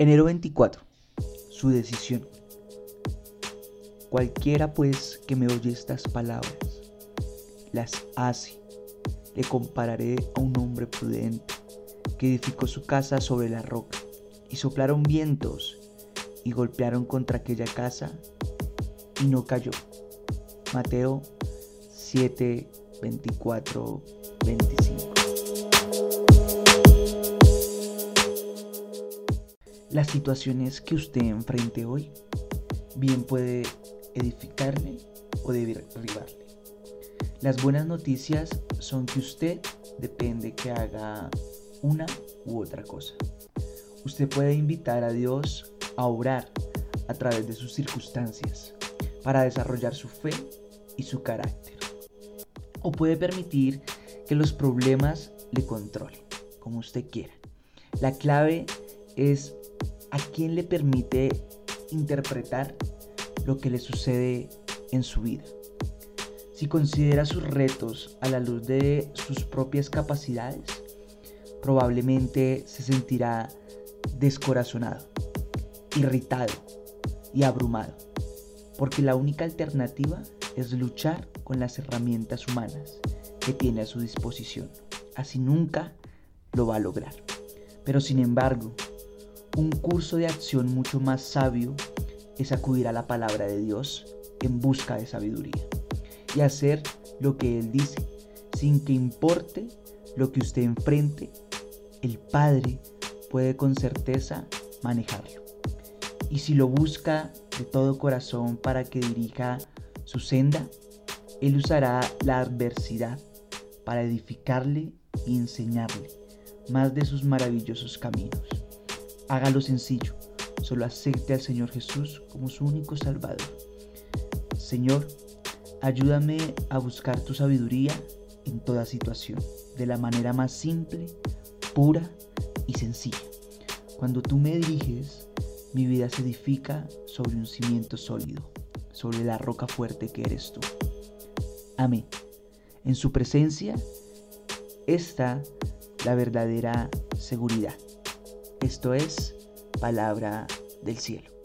Enero 24. Su decisión. Cualquiera pues que me oye estas palabras, las hace, le compararé a un hombre prudente que edificó su casa sobre la roca, y soplaron vientos y golpearon contra aquella casa, y no cayó. Mateo 7, 24, 25. Las situaciones que usted enfrente hoy bien puede edificarle o derribarle. Las buenas noticias son que usted depende que haga una u otra cosa. Usted puede invitar a Dios a orar a través de sus circunstancias para desarrollar su fe y su carácter. O puede permitir que los problemas le controlen, como usted quiera. La clave es a quién le permite interpretar lo que le sucede en su vida. Si considera sus retos a la luz de sus propias capacidades, probablemente se sentirá descorazonado, irritado y abrumado, porque la única alternativa es luchar con las herramientas humanas que tiene a su disposición. Así nunca lo va a lograr. Pero sin embargo, un curso de acción mucho más sabio es acudir a la palabra de Dios en busca de sabiduría y hacer lo que Él dice, sin que importe lo que usted enfrente, el Padre puede con certeza manejarlo. Y si lo busca de todo corazón para que dirija su senda, Él usará la adversidad para edificarle y enseñarle más de sus maravillosos caminos. Hágalo sencillo, solo acepte al Señor Jesús como su único Salvador. Señor, ayúdame a buscar tu sabiduría en toda situación, de la manera más simple, pura y sencilla. Cuando tú me diriges, mi vida se edifica sobre un cimiento sólido, sobre la roca fuerte que eres tú. Amén. En su presencia está la verdadera seguridad. Esto es palabra del cielo.